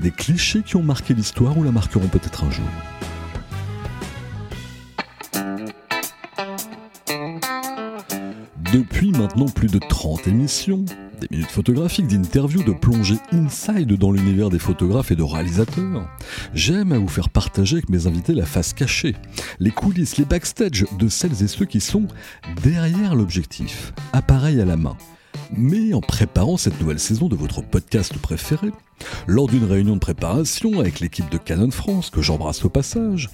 des clichés qui ont marqué l'histoire ou la marqueront peut-être un jour. Depuis maintenant plus de 30 émissions, des minutes photographiques, d'interviews, de plongées inside dans l'univers des photographes et de réalisateurs. J'aime à vous faire partager avec mes invités la face cachée, les coulisses, les backstage de celles et ceux qui sont derrière l'objectif, appareil à la main. Mais en préparant cette nouvelle saison de votre podcast préféré, lors d'une réunion de préparation avec l'équipe de Canon France, que j'embrasse au passage,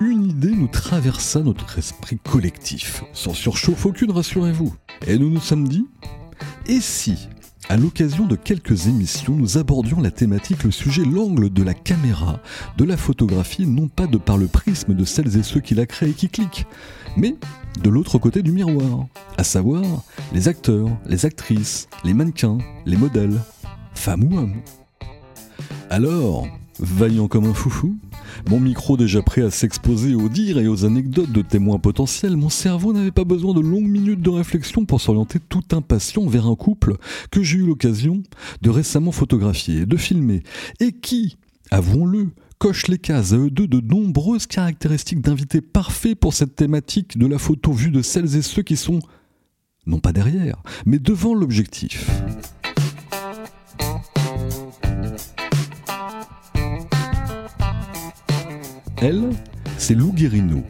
une idée nous traversa notre esprit collectif, sans surchauffe aucune, rassurez-vous. Et nous nous sommes dit, et si, à l'occasion de quelques émissions, nous abordions la thématique, le sujet, l'angle de la caméra, de la photographie, non pas de par le prisme de celles et ceux qui la créent et qui cliquent, mais de l'autre côté du miroir, à savoir les acteurs, les actrices, les mannequins, les modèles, femmes ou hommes. Alors, vaillant comme un foufou, mon micro déjà prêt à s'exposer aux dires et aux anecdotes de témoins potentiels, mon cerveau n'avait pas besoin de longues minutes de réflexion pour s'orienter tout impatient vers un couple que j'ai eu l'occasion de récemment photographier, de filmer, et qui, avouons-le, coche les cases à eux deux de nombreuses caractéristiques d'invités parfaits pour cette thématique de la photo vue de celles et ceux qui sont, non pas derrière, mais devant l'objectif. Elle, c'est Lou Guérino.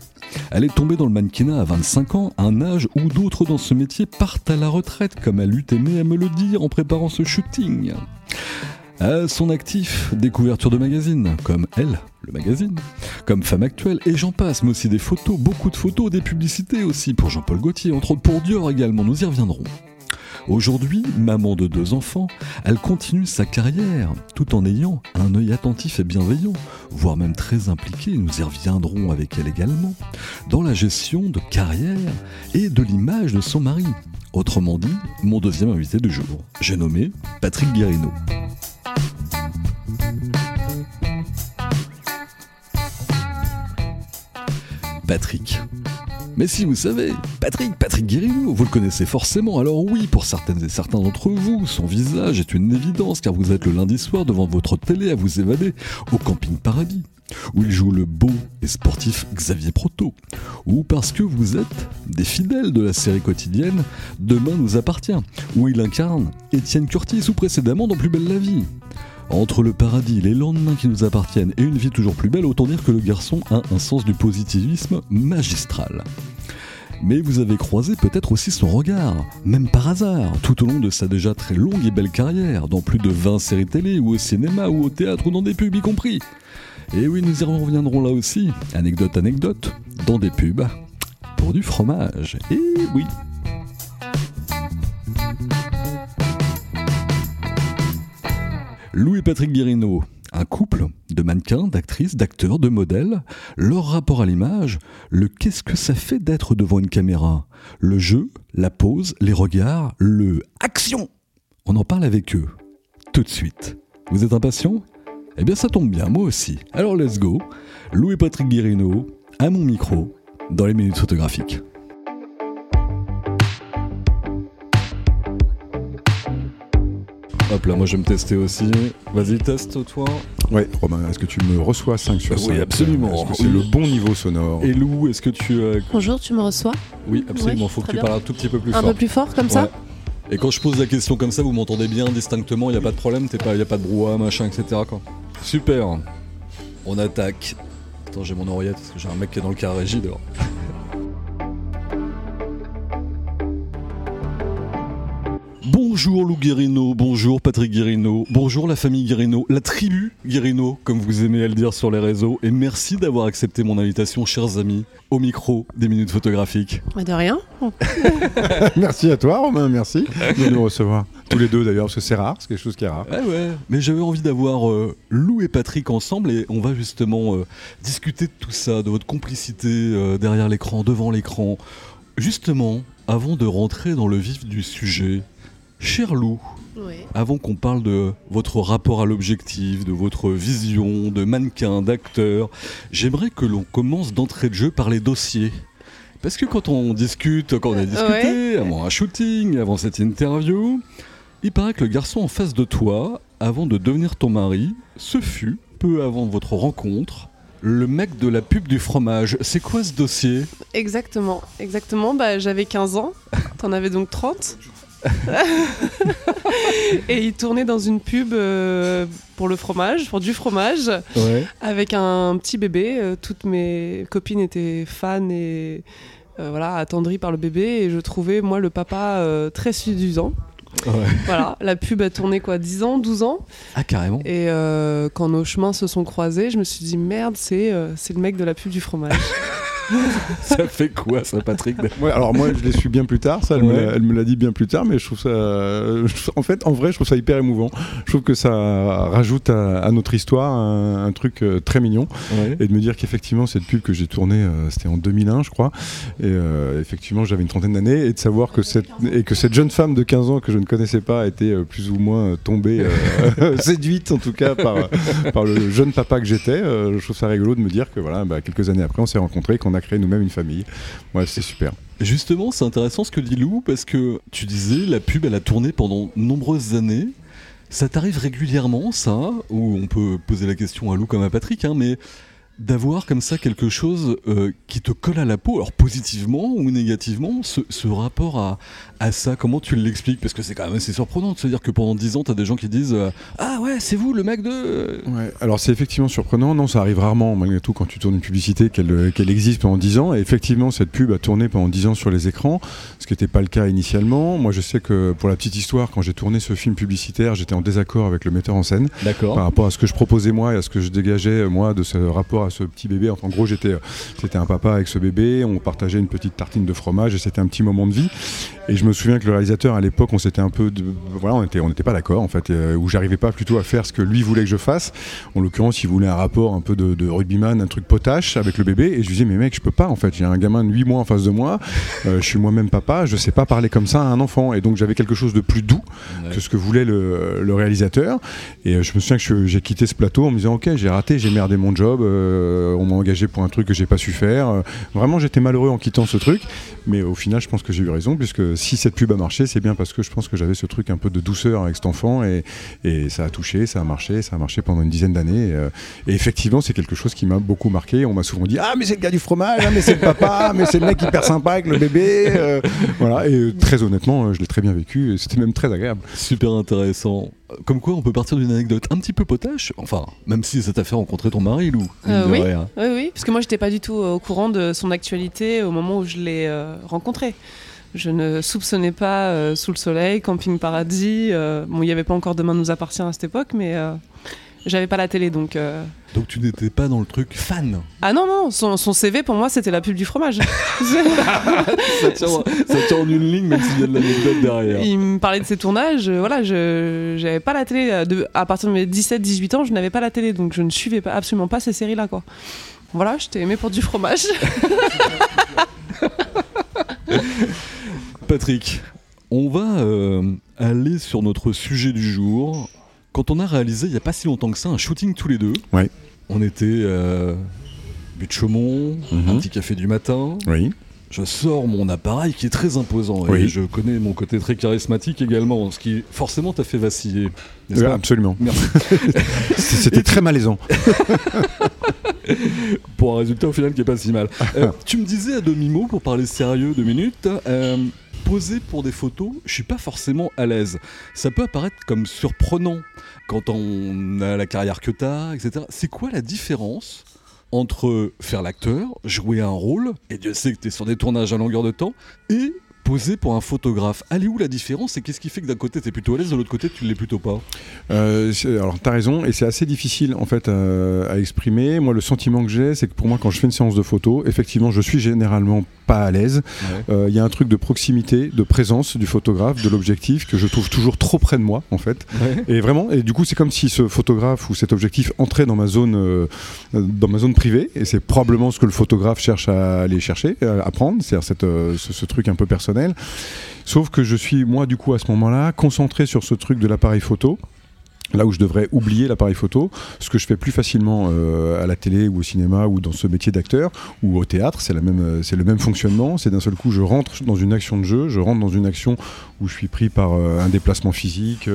Elle est tombée dans le mannequinat à 25 ans, un âge où d'autres dans ce métier partent à la retraite, comme elle eût aimé à me le dire en préparant ce shooting. À son actif, des couvertures de magazines, comme Elle, le magazine, comme Femme Actuelle, et j'en passe, mais aussi des photos, beaucoup de photos, des publicités aussi, pour Jean-Paul Gaultier, entre autres pour Dior également, nous y reviendrons. Aujourd'hui, maman de deux enfants, elle continue sa carrière tout en ayant un œil attentif et bienveillant, voire même très impliqué, nous y reviendrons avec elle également, dans la gestion de carrière et de l'image de son mari. Autrement dit, mon deuxième invité du jour. J'ai nommé Patrick Guérino. Patrick. Mais si vous savez, Patrick, Patrick Guérino, vous le connaissez forcément, alors oui, pour certaines et certains d'entre vous, son visage est une évidence car vous êtes le lundi soir devant votre télé à vous évader au camping Paradis, où il joue le beau et sportif Xavier Proto, ou parce que vous êtes des fidèles de la série quotidienne Demain nous appartient, où il incarne Étienne Curtis ou précédemment dans Plus belle la vie. Entre le paradis, les lendemains qui nous appartiennent et une vie toujours plus belle, autant dire que le garçon a un sens du positivisme magistral. Mais vous avez croisé peut-être aussi son regard, même par hasard, tout au long de sa déjà très longue et belle carrière, dans plus de 20 séries télé, ou au cinéma, ou au théâtre, ou dans des pubs y compris. Et oui, nous y reviendrons là aussi, anecdote, anecdote, dans des pubs, pour du fromage. Et oui, Lou et Patrick Guérino, un couple de mannequins, d'actrices, d'acteurs, de modèles, leur rapport à l'image, le qu'est-ce que ça fait d'être devant une caméra, le jeu, la pose, les regards, le action. On en parle avec eux, tout de suite. Vous êtes impatient? Eh bien ça tombe bien, moi aussi. Alors let's go. Lou et Patrick Guérino, à mon micro, dans les minutes photographiques. Hop là, moi je vais me tester aussi. Vas-y, teste toi. Ouais, Romain, est-ce que tu me reçois 5 sur 5 Oui, absolument. Est-ce que c'est le bon niveau sonore? Et Lou, est-ce que tu. euh, Bonjour, tu me reçois? Oui, absolument. Ouais, Faut que tu parles un tout petit peu plus Un fort. peu plus fort comme ça? Et quand je pose la question comme ça, vous m'entendez bien distinctement, il n'y a pas de problème, il pas, y a pas de brouhaha, machin, etc. Quoi. Super. On attaque. Attends, j'ai mon oreillette parce que j'ai un mec qui est dans le carré dehors. Bonjour Lou Guérino, bonjour Patrick Guérino, bonjour la famille Guérino, la tribu Guérino, comme vous aimez à le dire sur les réseaux, et merci d'avoir accepté mon invitation, chers amis, au micro des minutes photographiques. De rien. merci à toi Romain, merci de nous recevoir. Tous les deux d'ailleurs, parce que c'est rare, c'est quelque chose qui est rare. Ouais, ouais. Mais j'avais envie d'avoir euh, Lou et Patrick ensemble et on va justement euh, discuter de tout ça, de votre complicité euh, derrière l'écran, devant l'écran. Justement, avant de rentrer dans le vif du sujet, cher Lou, Oui. avant qu'on parle de votre rapport à l'objectif, de votre vision, de mannequin, d'acteur, j'aimerais que l'on commence d'entrée de jeu par les dossiers. Parce que quand on discute, quand on a discuté, avant un shooting, avant cette interview, il paraît que le garçon en face de toi, avant de devenir ton mari, ce fut, peu avant votre rencontre, le mec de la pub du fromage. C'est quoi ce dossier? Exactement. Exactement. Bah, j'avais 15 ans. T'en avais donc 30. Et il tournait dans une pub euh, pour le fromage, pour du fromage, Ouais. avec un petit bébé. Euh, toutes mes copines étaient fans et euh, voilà, attendries par le bébé. Et je trouvais, moi, le papa euh, très séduisant. Voilà, la pub a tourné quoi, 10 ans, 12 ans. Ah, carrément. Et euh, quand nos chemins se sont croisés, je me suis dit merde, c'est euh, c'est le mec de la pub du fromage. Ça fait quoi ça, Patrick? Ouais, alors moi je l'ai su bien plus tard, ça elle me Ouais. l'a- elle me l'a dit bien plus tard, mais je trouve ça, je en fait en vrai je trouve ça hyper émouvant. Je trouve que ça rajoute à, à notre histoire un, un truc euh, très mignon Ouais. et de me dire qu'effectivement cette pub que j'ai tournée, euh, c'était en 2001 je crois, et euh, effectivement j'avais une trentaine d'années et de savoir que cette et que cette jeune femme de 15 ans que je ne connaissais pas était plus ou moins tombée, séduite en tout cas par par le jeune papa que j'étais. je trouve ça rigolo de me dire que voilà, bah, quelques années après on s'est rencontrés, qu'on a créé nous-mêmes une famille. Ouais, c'est super. Justement, c'est intéressant ce que dit Lou, parce que tu disais, la pub, elle a tourné pendant nombreuses années. Ça t'arrive régulièrement, ça Ou on peut poser la question à Lou comme à Patrick, hein, mais d'avoir comme ça quelque chose euh, qui te colle à la peau, alors positivement ou négativement, ce, ce rapport à, à ça, comment tu l'expliques? Parce que c'est quand même assez surprenant de se dire que pendant 10 ans, t'as des gens qui disent euh, Ah ouais, c'est vous le mec de... Ouais, alors c'est effectivement surprenant. Non, ça arrive rarement, malgré tout, quand tu tournes une publicité, qu'elle euh, qu'elle existe pendant 10 ans. Et effectivement, cette pub a tourné pendant 10 ans sur les écrans, ce qui n'était pas le cas initialement. Moi, je sais que pour la petite histoire, quand j'ai tourné ce film publicitaire, j'étais en désaccord avec le metteur en scène D'accord. par rapport à ce que je proposais moi et à ce que je dégageais moi de ce rapport à ce petit bébé. Enfin, en gros, j'étais, euh, c'était un papa avec ce bébé. On partageait une petite tartine de fromage et c'était un petit moment de vie. Et je me souviens que le réalisateur à l'époque, on s'était un peu, de- voilà, on était, on n'était pas d'accord en fait, euh, où j'arrivais pas plutôt à faire ce que lui voulait que je fasse. En l'occurrence, il voulait un rapport un peu de, de rugbyman, un truc potache avec le bébé. Et je lui disais, mais mec, je peux pas en fait. J'ai un gamin de 8 mois en face de moi. Euh, je suis moi-même papa. Je sais pas parler comme ça à un enfant. Et donc j'avais quelque chose de plus doux que ce que voulait le, le réalisateur. Et euh, je me souviens que j'ai quitté ce plateau en me disant, ok, j'ai raté, j'ai merdé mon job. euh, on m'a engagé pour un truc que j'ai pas su faire. Euh, vraiment, j'étais malheureux en quittant ce truc. Mais au final, je pense que j'ai eu raison, puisque si cette pub a marché, c'est bien parce que je pense que j'avais ce truc un peu de douceur avec cet enfant, et, ça a touché, ça a marché, ça a marché pendant une dizaine d'années. Et, euh, et effectivement, c'est quelque chose qui m'a beaucoup marqué. On m'a souvent dit Ah, mais c'est le gars du fromage, ah, mais c'est le papa, mais c'est le mec hyper sympa avec le bébé. euh, voilà, et euh, très honnêtement, euh, je l'ai très bien vécu, et c'était même très agréable. Super intéressant. Comme quoi, on peut partir d'une anecdote un petit peu potache. Enfin, même si ça t'a fait rencontrer ton mari, Lou. Euh, oui. Oui, oui, parce que moi, j'étais pas du tout au courant de son actualité au moment où je l'ai euh, rencontré. Je ne soupçonnais pas euh, Sous le Soleil, Camping Paradis. bon, il n'y avait pas encore Demain nous appartient à cette époque, mais j'avais pas la télé, donc. Donc tu n'étais pas dans le truc fan. Ah non, non, son, son CV pour moi, c'était la pub du fromage. ça, tient, ça tient en une ligne, même s'il y a de l'anecdote derrière. Il me parlait de ses tournages. euh, voilà, je j'avais pas la télé. euh, De, à partir de mes 17-18 ans, je n'avais pas la télé, donc je ne suivais pas, absolument pas ces séries-là, quoi. Voilà, je t'ai aimé pour du fromage. Patrick, on va euh, aller sur notre sujet du jour. Quand on a réalisé, il n'y a pas si longtemps que ça, un shooting tous les deux. Ouais. On était euh, but de Chaumont, Mhm. un petit café du matin. Oui. Je sors mon appareil qui est très imposant. Et je connais mon côté très charismatique également, ce qui forcément t'a fait vaciller. pas absolument. C'était très malaisant. pour un résultat au final qui est pas si mal. Euh, tu me disais à demi-mot, pour parler sérieux deux minutes, euh, poser pour des photos, je suis pas forcément à l'aise. Ça peut apparaître comme surprenant quand on a la carrière que t'as, etc. C'est quoi la différence entre faire l'acteur, jouer un rôle, et Dieu sait que t'es sur des tournages à longueur de temps, et posé pour un photographe. Elle est où la différence et qu'est-ce qui fait que d'un côté tu es plutôt à l'aise, de l'autre côté tu l'es plutôt pas? Euh, Alors tu as raison et c'est assez difficile en fait à, exprimer. Moi le sentiment que j'ai c'est que pour moi quand je fais une séance de photo, effectivement je suis généralement pas à l'aise. Euh, il y a un truc de proximité, de présence du photographe, de l'objectif que je trouve toujours trop près de moi en fait. Et vraiment, et du coup c'est comme si ce photographe ou cet objectif entrait dans ma zone, euh, dans ma zone privée et c'est probablement ce que le photographe cherche à aller chercher, à prendre, c'est-à-dire ce, ce truc un peu personnel Sauf que je suis, moi, du coup, à ce moment-là, concentré sur ce truc de l'appareil photo là où je devrais oublier l'appareil photo, ce que je fais plus facilement euh, à la télé ou au cinéma ou dans ce métier d'acteur ou au théâtre, euh, c'est le même fonctionnement. C'est d'un seul coup, je rentre dans une action de jeu, je rentre dans une action où je suis pris par euh, un déplacement physique,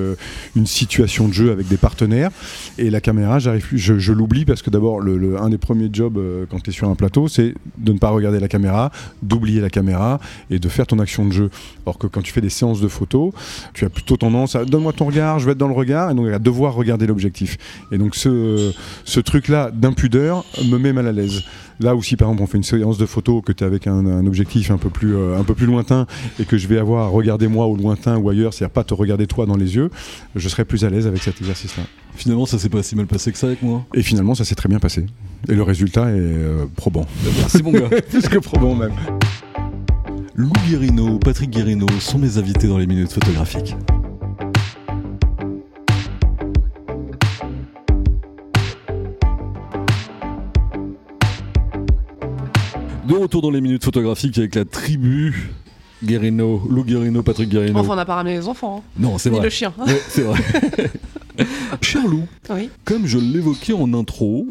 une situation de jeu avec des partenaires, et la caméra, je, l'oublie parce que d'abord, un des premiers jobs quand tu es sur un plateau, c'est de ne pas regarder la caméra, d'oublier la caméra et de faire ton action de jeu. Alors que quand tu fais des séances de photos, tu as plutôt tendance à donne-moi ton regard, je vais être dans le regard, et donc devoir regarder l'objectif. Et donc ce, ce truc-là d'impudeur me met mal à l'aise. Là aussi, par exemple, on fait une séance de photos que tu es avec un, objectif un peu, plus, euh, un peu plus lointain et que je vais avoir à regarder moi au lointain ou ailleurs, c'est-à-dire pas te regarder toi dans les yeux, je serais plus à l'aise avec cet exercice-là. Finalement, ça s'est pas si mal passé que ça avec moi. Et finalement, ça s'est très bien passé. Et le résultat est euh, probant. Merci mon gars. Plus que probant même. Lou Guérino, Patrick Guérino sont mes invités dans les minutes photographiques. De retour dans les minutes photographiques avec la tribu Guerino, Lou Guerino, Patrick Guerino. Enfin, on n'a pas ramené les enfants. Hein. Non, c'est vrai. Ni le chien. c'est vrai. Cher Lou, comme je l'évoquais en intro,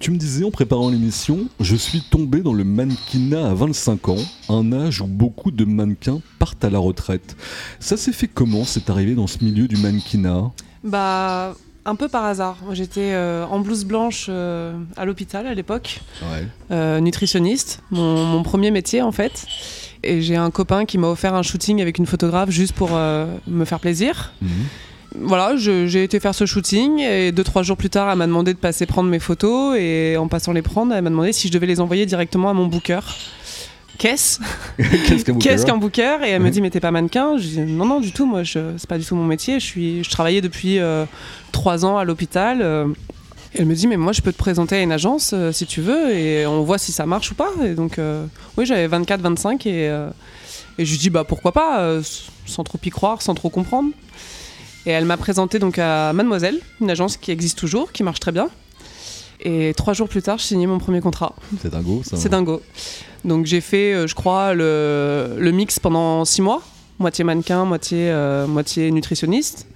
tu me disais en préparant l'émission, je suis tombé dans le mannequinat à 25 ans, un âge où beaucoup de mannequins partent à la retraite. Ça s'est fait comment C'est arrivé dans ce milieu du mannequinat? Bah, un peu par hasard. J'étais euh, en blouse blanche euh, à l'hôpital à l'époque, euh, nutritionniste, mon, premier métier en fait. Et j'ai un copain qui m'a offert un shooting avec une photographe juste pour me faire plaisir. Mhm. Voilà, j'ai été faire ce shooting et deux trois jours plus tard, elle m'a demandé de passer prendre mes photos et en passant les prendre, elle m'a demandé si je devais les envoyer directement à mon booker qu'est-ce Qu'est-ce qu'un booker Et elle me dit, mais t'es pas mannequin Je dis, non, non, du tout, moi, c'est pas du tout mon métier. Je, suis, je travaillais depuis euh, trois ans à l'hôpital. Euh. elle me dit, mais moi, je peux te présenter à une agence euh, si tu veux, et on voit si ça marche ou pas. Et donc, oui, j'avais 24, 25, et, et je lui dis, bah pourquoi pas, sans trop y croire, sans trop comprendre. Et elle m'a présenté donc à Mademoiselle, une agence qui existe toujours, qui marche très bien. Et trois jours plus tard, je signais mon premier contrat. C'est dingo, ça. C'est dingo. Donc j'ai fait, euh, je crois, le, le, mix pendant six mois, moitié mannequin, moitié, euh, moitié nutritionniste.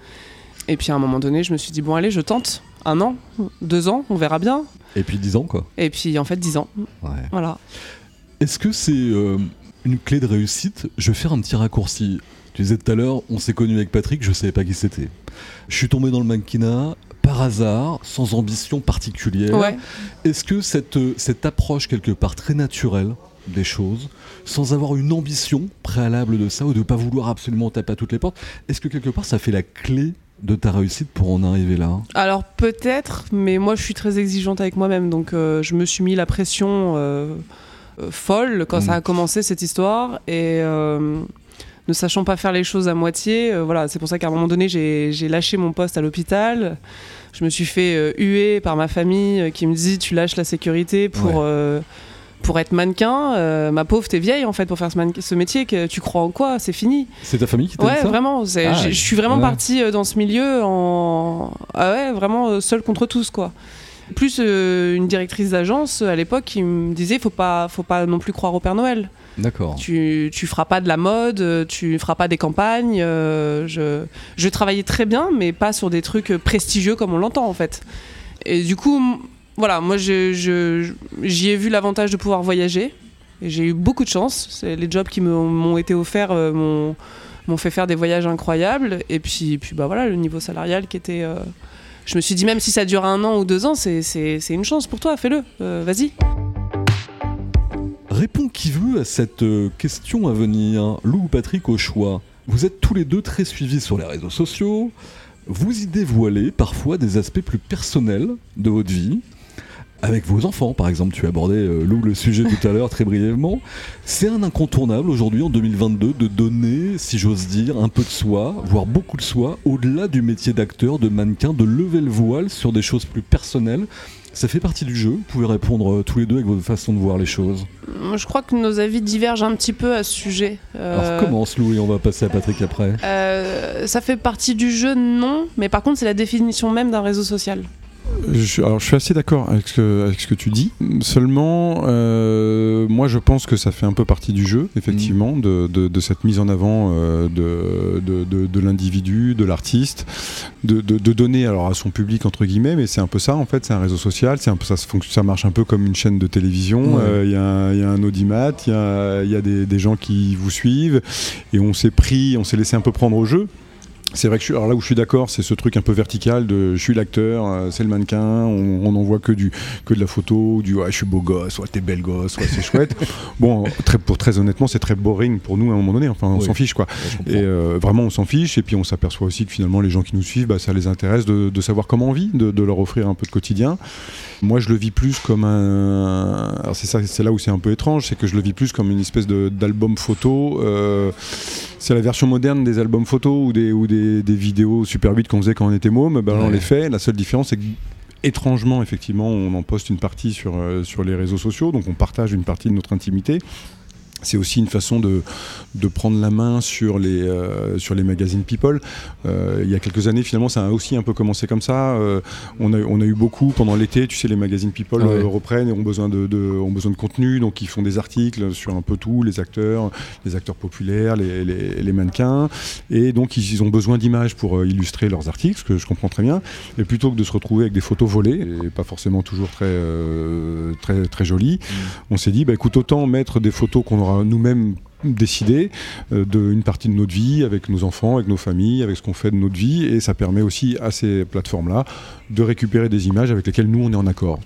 Et puis à un moment donné, je me suis dit, bon allez, je tente. Un an, deux ans, on verra bien. Et puis dix ans, quoi. Et puis en fait, dix ans. Ouais. Voilà. Est-ce que c'est euh, une clé de réussite? Je vais faire un petit raccourci. Tu disais tout à l'heure, on s'est connu avec Patrick, je savais pas qui c'était. Je suis tombé dans le mannequinat, par hasard, sans ambition particulière. Ouais. Est-ce que cette, cette approche quelque part très naturelle des choses sans avoir une ambition préalable de ça ou de ne pas vouloir absolument taper à toutes les portes. Est-ce que quelque part ça fait la clé de ta réussite pour en arriver là? Alors peut-être, mais moi je suis très exigeante avec moi-même, donc euh, je me suis mis la pression euh, euh, folle quand ça a mm. commencé cette histoire et ne sachant pas faire les choses à moitié, voilà, c'est pour ça qu'à un moment donné j'ai lâché mon poste à l'hôpital. Je me suis fait huer par ma famille qui me dit tu lâches la sécurité pour pour être mannequin, euh, ma pauvre, t'es vieille en fait pour faire ce, métier. Que tu crois en quoi? C'est fini. C'est ta famille qui t'a ouais, dit ça? vraiment. Ah, je suis vraiment partie euh, dans ce milieu en ah ouais, vraiment euh, seule contre tous quoi. Plus une directrice d'agence à l'époque qui me disait faut pas, faut pas non plus croire au Père Noël. D'accord. Tu, tu feras pas de la mode, tu feras pas des campagnes. je, je travaillais très bien, mais pas sur des trucs prestigieux comme on l'entend en fait. Et du coup, voilà, moi j'y ai vu l'avantage de pouvoir voyager. Et j'ai eu beaucoup de chance. Les jobs qui m'ont été offerts euh, m'ont fait faire des voyages incroyables. Et puis, puis bah voilà, le niveau salarial qui était. Euh, je me suis dit, même si ça dure un an ou deux ans, c'est une chance pour toi, fais-le, euh, vas-y. Réponds qui veut à cette question à venir. Lou ou Patrick au choix. Vous êtes tous les deux très suivis sur les réseaux sociaux. Vous y dévoilez parfois des aspects plus personnels de votre vie. avec vos enfants, par exemple. Tu abordais, euh, Lou, le sujet tout à l'heure très brièvement. C'est un incontournable aujourd'hui, en 2022, de donner, si j'ose dire, un peu de soi, voire beaucoup de soi, au-delà du métier d'acteur, de mannequin, de lever le voile sur des choses plus personnelles. Ça fait partie du jeu. Vous pouvez répondre euh, tous les deux avec votre façon de voir les choses. Je crois que nos avis divergent un petit peu à ce sujet. Alors euh, commence Lou et on va passer à Patrick après. ça fait partie du jeu, non, mais par contre c'est la définition même d'un réseau social. Je, alors, je suis assez d'accord avec, ce que tu dis. Seulement, euh, moi, je pense que ça fait un peu partie du jeu, effectivement, mm. de, cette mise en avant euh, de, l'individu, de l'artiste, de, donner alors à son public entre guillemets, mais c'est un peu ça en fait. C'est un réseau social, c'est un peu ça. Ça marche un peu comme une chaîne de télévision. Euh, il y, a un audimat, il y a, des, des gens qui vous suivent, et on s'est pris, on s'est laissé un peu prendre au jeu. C'est vrai que je suis, alors là où je suis d'accord, c'est ce truc un peu vertical de je suis l'acteur, euh, c'est le mannequin, on n'en voit que, du, que de la photo, du ouais, je suis beau gosse, ouais, t'es belle gosse, ouais, c'est chouette. bon, très, pour, très honnêtement, c'est très boring pour nous à un moment donné, enfin on s'en fiche quoi. et euh, vraiment on s'en fiche, et puis on s'aperçoit aussi que finalement les gens qui nous suivent, bah, ça les intéresse de, de, savoir comment on vit, de, de, leur offrir un peu de quotidien. Moi je le vis plus comme un. Alors c'est, ça, c'est là où c'est un peu étrange, c'est que je le vis plus comme une espèce d'album photo. Euh, c'est la version moderne des albums photos ou des, ou des, vidéos Super 8 qu'on faisait quand on était môme. Ben, On les fait. La seule différence, c'est que étrangement, effectivement, on en poste une partie sur, euh, sur les réseaux sociaux, donc on partage une partie de notre intimité c'est aussi une façon de, de, prendre la main sur les, euh, sur les magazines People. Euh, il y a quelques années, finalement, ça a aussi un peu commencé comme ça. Euh, on, a, on, a, eu beaucoup pendant l'été, tu sais, les magazines People reprennent et ont besoin de, de, ont besoin de contenu, donc ils font des articles sur un peu tout, les acteurs, les acteurs populaires, les, les, les mannequins, et donc ils, ont besoin d'images pour illustrer leurs articles, ce que je comprends très bien. Et plutôt que de se retrouver avec des photos volées, et pas forcément toujours très, très, très jolies, mm. on s'est dit, bah, écoute, autant mettre des photos qu'on aura nous-mêmes décider euh, d'une partie de notre vie avec nos enfants, avec nos familles, avec ce qu'on fait de notre vie. Et ça permet aussi à ces plateformes-là de récupérer des images avec lesquelles nous, on est en accord.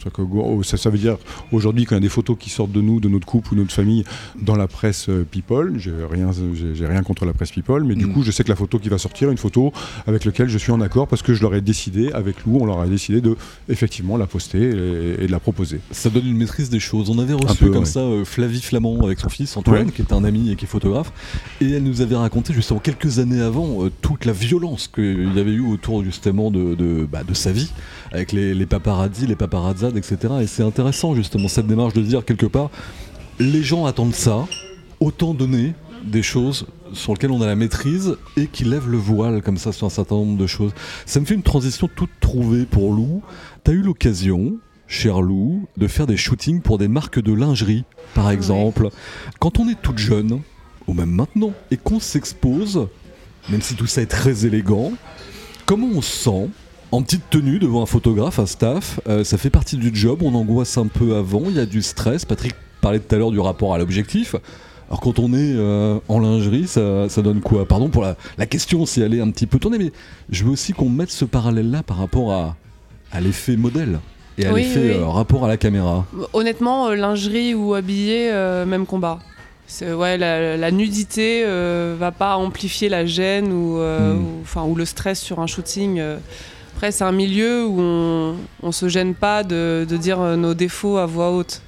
Ça, ça veut dire aujourd'hui, quand il y a des photos qui sortent de nous, de notre couple ou de notre famille dans la presse euh, People, j'ai rien, j'ai rien contre la presse People, mais du mm. coup, je sais que la photo qui va sortir, une photo avec laquelle je suis en accord parce que je leur ai décidé, avec Lou, on leur a décidé de effectivement la poster et, de la proposer. Ça donne une maîtrise des choses. On avait reçu comme ça euh, Flavie Flamand avec son fils Antoine, qui est un ami et qui est photographe, et elle nous avait raconté justement quelques années avant euh, toute la violence qu'il y avait eu autour justement de, de, bah, sa vie, avec les, les les paparazzades, etc. Et c'est intéressant justement cette démarche de dire quelque part, les gens attendent ça, autant donner des choses sur lesquelles on a la maîtrise et qui lèvent le voile comme ça sur un certain nombre de choses. Ça me fait une transition toute trouvée pour Lou. T'as eu l'occasion, cher Lou, de faire des shootings pour des marques de lingerie, par exemple. Quand on est toute jeune, ou même maintenant, et qu'on s'expose, même si tout ça est très élégant, comment on se sent en petite tenue devant un photographe, un staff? Euh, Ça fait partie du job, on angoisse un peu avant, il y a du stress. Patrick parlait tout à l'heure du rapport à l'objectif. Alors quand on est euh, en lingerie, ça, donne quoi? Pardon pour la, question si elle est un petit peu tournée, mais je veux aussi qu'on mette ce parallèle-là par rapport à, à l'effet modèle et à l'effet euh, rapport à la caméra. Honnêtement, lingerie ou habillé, même combat ouais, la, nudité euh, va pas amplifier la gêne ou, euh, hmm. enfin, ou, le stress sur un shooting. Euh. Après, c'est un milieu où on, on se gêne pas de, de, dire nos défauts à voix haute.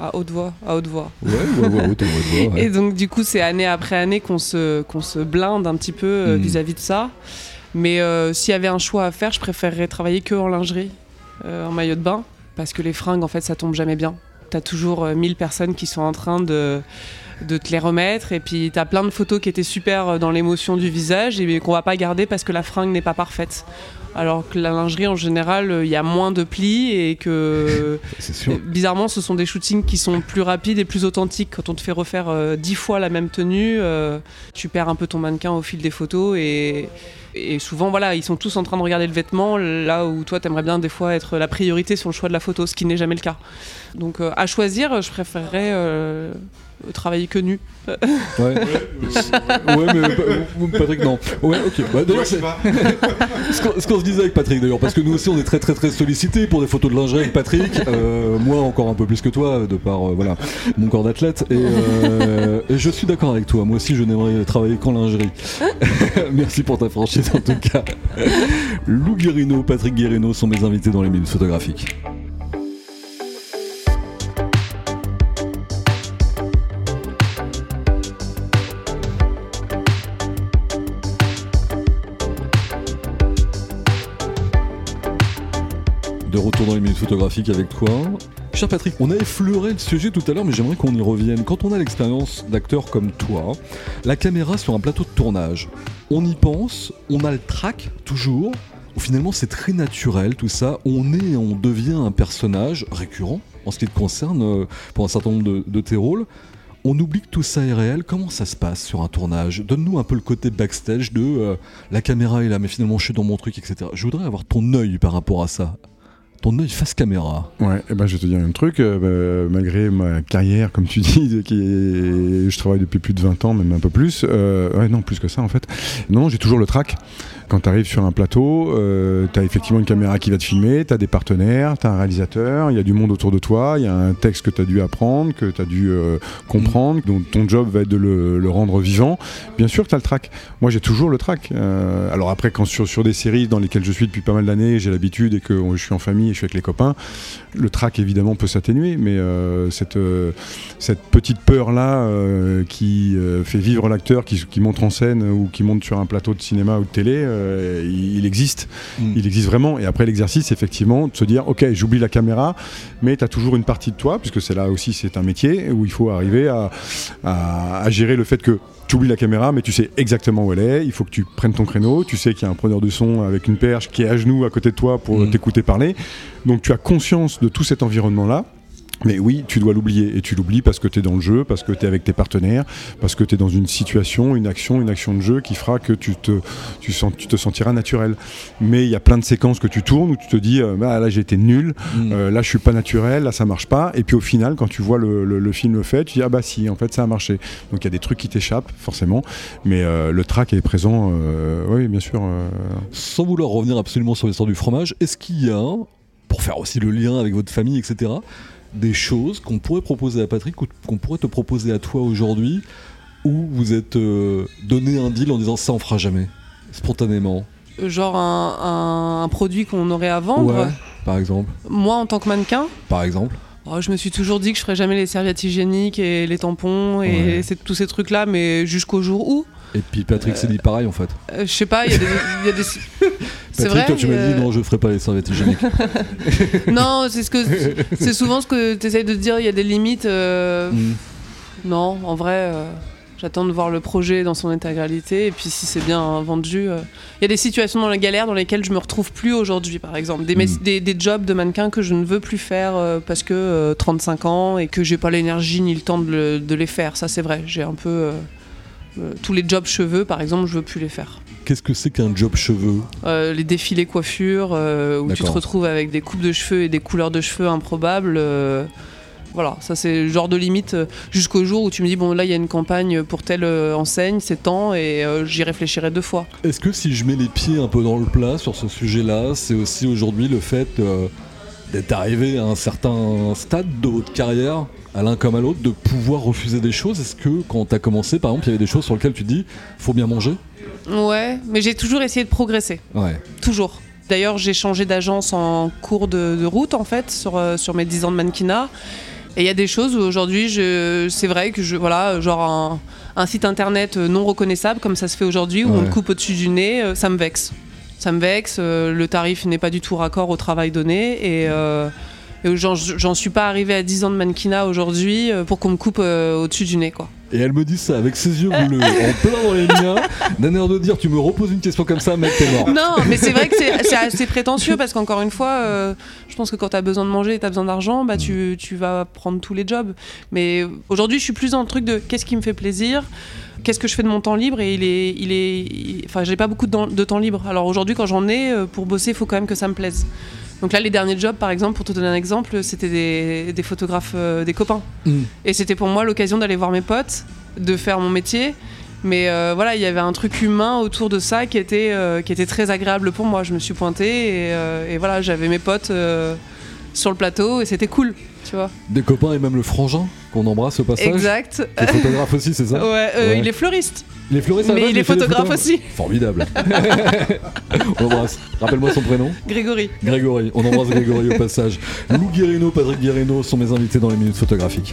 À haute voix, à haute voix. Ouais, à voix haute, voix. Et donc, du coup, c'est année après année qu'on se, qu'on se blinde un petit peu hmm. vis-à-vis de ça. Mais s'il y avait un choix à faire, je préférerais travailler que en lingerie, en maillot de bain, parce que les fringues, en fait, ça tombe jamais bien. T'as toujours 1000 personnes qui sont en train de de te les remettre. Et puis, tu as plein de photos qui étaient super euh, dans l'émotion du visage et qu'on va pas garder parce que la fringue n'est pas parfaite. Alors que la lingerie, en général, euh, il y a moins de plis et que bizarrement, ce sont des shootings qui sont plus rapides et plus authentiques. Quand on te fait refaire euh, dix fois la même tenue, tu perds un peu ton mannequin au fil des photos et, et souvent, voilà, ils sont tous en train de regarder le vêtement, là où toi, t'aimerais bien des fois être la priorité sur le choix de la photo, ce qui n'est jamais le cas. Donc, à choisir, je préférerais travailler que nu. Ouais. ouais, mais euh, Patrick, non. Ouais, ok. Bah, d'ailleurs, c'est ce qu'on se disait avec Patrick, d'ailleurs, parce que nous aussi, on est très, très, très sollicités pour des photos de lingerie avec Patrick. Euh, moi, encore un peu plus que toi, de par euh, voilà, mon corps d'athlète. Et, et, je suis d'accord avec toi. Moi aussi, je n'aimerais travailler qu'en lingerie. Merci pour ta franchise, en tout cas. Lou Guérino, Patrick Guérino sont mes invités dans les minutes photographiques. De retour dans les minutes photographiques avec toi. Cher Patrick, on a effleuré le sujet tout à l'heure, mais j'aimerais qu'on y revienne. Quand on a l'expérience d'acteur comme toi, la caméra sur un plateau de tournage, on y pense, on a le track toujours, ou finalement c'est très naturel tout ça, on est, on devient un personnage récurrent en ce qui te concerne euh, pour un certain nombre de, de tes rôles. On oublie que tout ça est réel. Comment ça se passe sur un tournage? Donne-nous un peu le côté backstage de euh, la caméra est là, mais finalement je suis dans mon truc, etc. Je voudrais avoir ton œil par rapport à ça. Ton œil face caméra. Ouais, et ben je vais te dire un truc, euh, bah, malgré ma carrière, comme tu dis, je travaille depuis plus de 20 ans, même un peu plus, euh, ouais, non, plus que ça en fait. Non, j'ai toujours le track. Quand tu arrives sur un plateau, euh, tu as effectivement une caméra qui va te filmer, tu as des partenaires, tu as un réalisateur, il y a du monde autour de toi, il y a un texte que tu as dû apprendre, que tu as dû euh, comprendre, dont ton job va être de le, rendre vivant. Bien sûr que tu as le track. Moi, j'ai toujours le track. Euh, alors après, quand sur, sur des séries dans lesquelles je suis depuis pas mal d'années, j'ai l'habitude et que je suis en famille et je suis avec les copains, le track évidemment peut s'atténuer, mais cette, cette petite peur-là qui fait vivre l'acteur, qui, qui montre en scène ou qui monte sur un plateau de cinéma ou de télé, euh, il, il existe. Mm. Il existe vraiment. Et après l'exercice, effectivement, de se dire, ok, j'oublie la caméra, mais tu as toujours une partie de toi, puisque c'est là aussi, c'est un métier où il faut arriver à, à- à gérer le fait que tu oublies la caméra, mais tu sais exactement où elle est. Il faut que tu prennes ton créneau. Tu sais qu'il y a un preneur de son avec une perche qui est à genoux à côté de toi pour Mm. t'écouter parler. Donc tu as conscience de tout cet environnement-là. Mais oui, tu dois l'oublier. Et tu l'oublies parce que tu es dans le jeu, parce que tu es avec tes partenaires, parce que tu es dans une situation, une action, une action de jeu qui fera que tu te, tu sens, tu te sentiras naturel. Mais il y a plein de séquences que tu tournes où tu te dis euh, bah, là j'ai été nul, Mm. euh, là je suis pas naturel, là ça marche pas. Et puis au final, quand tu vois le, le- le film fait, tu dis ah bah si, en fait ça a marché. Donc il y a des trucs qui t'échappent forcément, mais euh, le track est présent. oui, bien sûr. Sans vouloir revenir absolument sur l'histoire du fromage, est-ce qu'il y a, pour faire aussi le lien avec votre famille, etc., des choses qu'on pourrait proposer à Patrick ou qu'on pourrait te proposer à toi aujourd'hui où vous êtes euh, donné un deal en disant ça on fera jamais, spontanément Genre un, un- un produit qu'on aurait à vendre. Ouais, par exemple. Moi, en tant que mannequin, Par exemple. Oh, je me suis toujours dit que je ferais jamais les serviettes hygiéniques et les tampons et Ouais. tous ces trucs-là, mais jusqu'au jour où. Et puis Patrick s'est dit pareil en fait. Euh, je sais pas, il y a des. y a des- C'est Patrick, vrai. toi tu m'as euh, dit non, je ferai pas les serviettes hygiéniques. Non, c'est ce que c'est souvent ce que tu essayes de dire. Il y a des limites. euh, Mm. Non, en vrai, euh, j'attends de voir le projet dans son intégralité. Et puis si c'est bien vendu, euh, il y a des situations dans la galère dans lesquelles je me retrouve plus aujourd'hui, par exemple. Des, Mm. des, des jobs de mannequin que je ne veux plus faire euh, parce que euh, 35 ans et que j'ai pas l'énergie ni le temps de, le- de les faire. Ça, c'est vrai. J'ai un peu. euh, euh, tous les jobs cheveux, par exemple, je veux plus les faire. Qu'est-ce que c'est qu'un job cheveux? Euh, les défilés coiffure euh, où tu te retrouves avec des coupes de cheveux et des couleurs de cheveux improbables. Voilà, ça c'est le genre de limite euh, jusqu'au jour où tu me dis bon là il y a une campagne pour telle euh, enseigne, c'est temps et euh, j'y réfléchirai deux fois. Est-ce que si je mets les pieds un peu dans le plat sur ce sujet-là, c'est aussi aujourd'hui le fait euh, d'être arrivé à un certain stade de votre carrière, à l'un comme à l'autre, de pouvoir refuser des choses? Est-ce que quand t'as commencé, par exemple, il y avait des choses sur lesquelles tu dis faut bien manger? Ouais, mais j'ai toujours essayé de progresser, Ouais. toujours. D'ailleurs j'ai changé d'agence en cours de, de route en fait sur, euh, sur mes 10 ans de mannequinat. Et il y a des choses où aujourd'hui, c'est vrai que je, voilà, genre un, un site internet non reconnaissable comme ça se fait aujourd'hui où on te coupe au-dessus du nez, euh, ça me vexe. Ça me vexe, euh, le tarif n'est pas du tout raccord au travail donné et, euh, j'en suis pas arrivé à 10 ans de mannequinat aujourd'hui pour qu'on me coupe euh, au-dessus du nez quoi. Et elle me dit ça avec ses yeux bleus, en plein dans les miens, d'un air de dire tu me reposes une question comme ça, mec, t'es mort. Non, mais c'est vrai que c'est assez prétentieux parce qu'encore une fois, euh, je pense que quand tu as besoin de manger et tu as besoin d'argent, bah, tu, tu vas prendre tous les jobs. Mais aujourd'hui, je suis plus dans le truc de qu'est-ce qui me fait plaisir Qu'est-ce que je fais de mon temps libre et il est, il est, enfin, j'ai pas beaucoup de, temps- de temps libre. Alors aujourd'hui, quand j'en ai euh, pour bosser, il faut quand même que ça me plaise. Donc là, les derniers jobs, par exemple, pour te donner un exemple, c'était des, des photographes, euh, des copains. Mm. Et c'était pour moi l'occasion d'aller voir mes potes, de faire mon métier. Mais euh, voilà, il y avait un truc humain autour de ça qui était, euh, qui était très agréable pour moi. Je me suis pointée et, et voilà, j'avais mes potes sur le plateau et c'était cool, tu vois. Des copains et même le frangin qu'on embrasse au passage. Exact. T'es photographe aussi, c'est ça Ouais, euh, Ouais. il est fleuriste. Les fleuristes, à la Mais il est photographe aussi. Formidable. on embrasse. Rappelle-moi son prénom. Grégory. Grégory. On embrasse Grégory au passage. Lou Guérino, Patrick Guérino sont mes invités dans les minutes photographiques.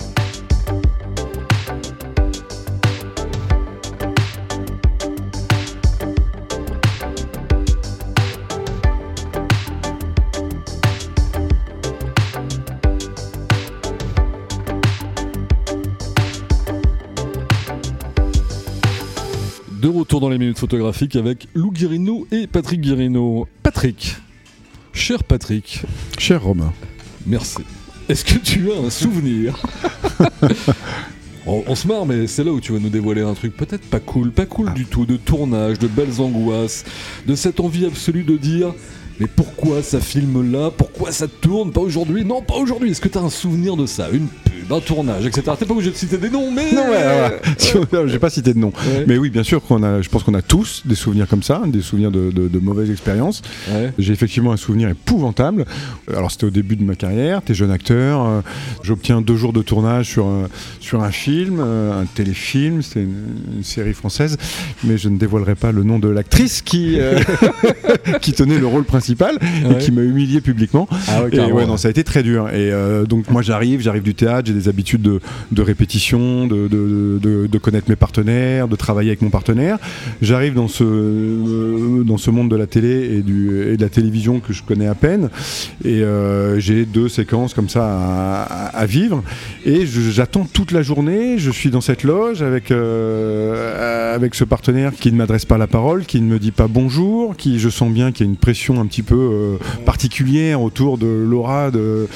Retour dans les minutes photographiques avec Lou Guirino et Patrick Guirino. Patrick, cher Patrick, Cher Romain. merci. Est-ce que tu as un souvenir? On, on se marre, mais c'est là où tu vas nous dévoiler un truc peut-être pas cool, pas cool du tout, de tournage, de belles angoisses, de cette envie absolue de dire mais pourquoi ça filme là? Pourquoi ça tourne? Pas aujourd'hui? Non, pas aujourd'hui. Est-ce que tu as un souvenir de ça? Une pub, un tournage, etc. T'es pas obligé de citer des noms, mais. Non, ouais, voilà. J'ai pas cité de nom. Ouais. Mais oui, bien sûr qu'on a, je pense qu'on a tous des souvenirs comme ça, des souvenirs de, de- de mauvaises expériences. Ouais. J'ai effectivement un souvenir épouvantable. Alors c'était au début de ma carrière, t'es jeune acteur, euh, j'obtiens deux jours de tournage sur un, sur un film, euh, un téléfilm, c'est une, une série française, mais je ne dévoilerai pas le nom de l'actrice qui, euh, qui tenait le rôle principal Ouais. et qui m'a humilié publiquement. Ah ouais, Et ouais, non, ça a été très dur. Et euh, donc moi j'arrive, j'arrive du théâtre, j'ai des habitudes de, de répétition, de, de, de- de connaître mes partenaires, de travailler avec mon partenaire. J'arrive dans ce, euh, dans ce monde de la télé et, du, et de la télévision que je connais à peine. Et euh, j'ai deux séquences comme ça à, à- à vivre. Et j'attends toute la journée. Je suis dans cette loge avec, avec ce partenaire qui ne m'adresse pas la parole, qui ne me dit pas bonjour, qui je sens bien qu'il y a une pression un petit peu euh, particulière autour de l'aura de,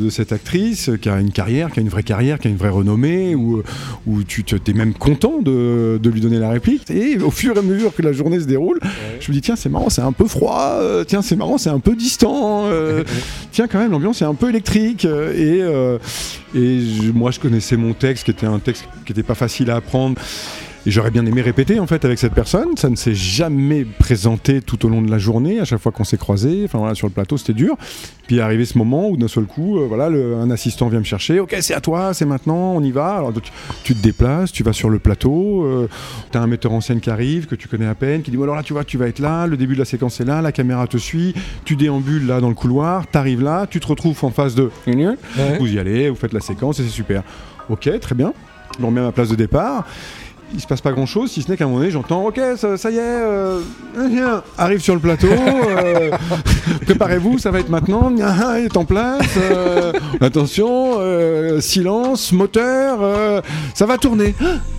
de cette actrice qui a une carrière, qui a une vraie carrière, qui a une vraie renommée, où, où tu es même content de, de lui donner la réplique. Et au fur et à mesure que la journée se déroule, je me dis tiens c'est marrant, c'est un peu froid, euh, tiens c'est marrant, c'est un peu distant, euh, tiens quand même l'ambiance est un peu électrique. euh, et euh, et je- moi je connaissais mon texte qui était un texte qui n'était pas facile à apprendre. Et j'aurais bien aimé répéter en fait avec cette personne. Ça ne s'est jamais présenté tout au long de la journée. À chaque fois qu'on s'est croisés, enfin voilà, sur le plateau, c'était dur. Puis arrivé ce moment où d'un seul coup, euh, voilà, le- un assistant vient me chercher. Ok, c'est à toi, c'est maintenant, on y va. Alors tu te déplaces, tu vas sur le plateau. euh, T'as un metteur en scène qui arrive, que tu connais à peine, qui dit bon, alors là, tu vois, tu vas être là. Le début de la séquence est là, la caméra te suit. Tu déambules là dans le couloir, t'arrives là, tu te retrouves en face de. Ouais. Vous y allez, vous faites la séquence et c'est super. Ok, très bien. Je me remets à ma place de départ. Il se passe pas grand chose, si ce n'est qu'à un moment donné, j'entends Ok, ça, ça y est, euh, viens, arrive sur le plateau, euh, préparez-vous, ça va être maintenant, il est en place, euh, attention, silence, moteur, ça va tourner.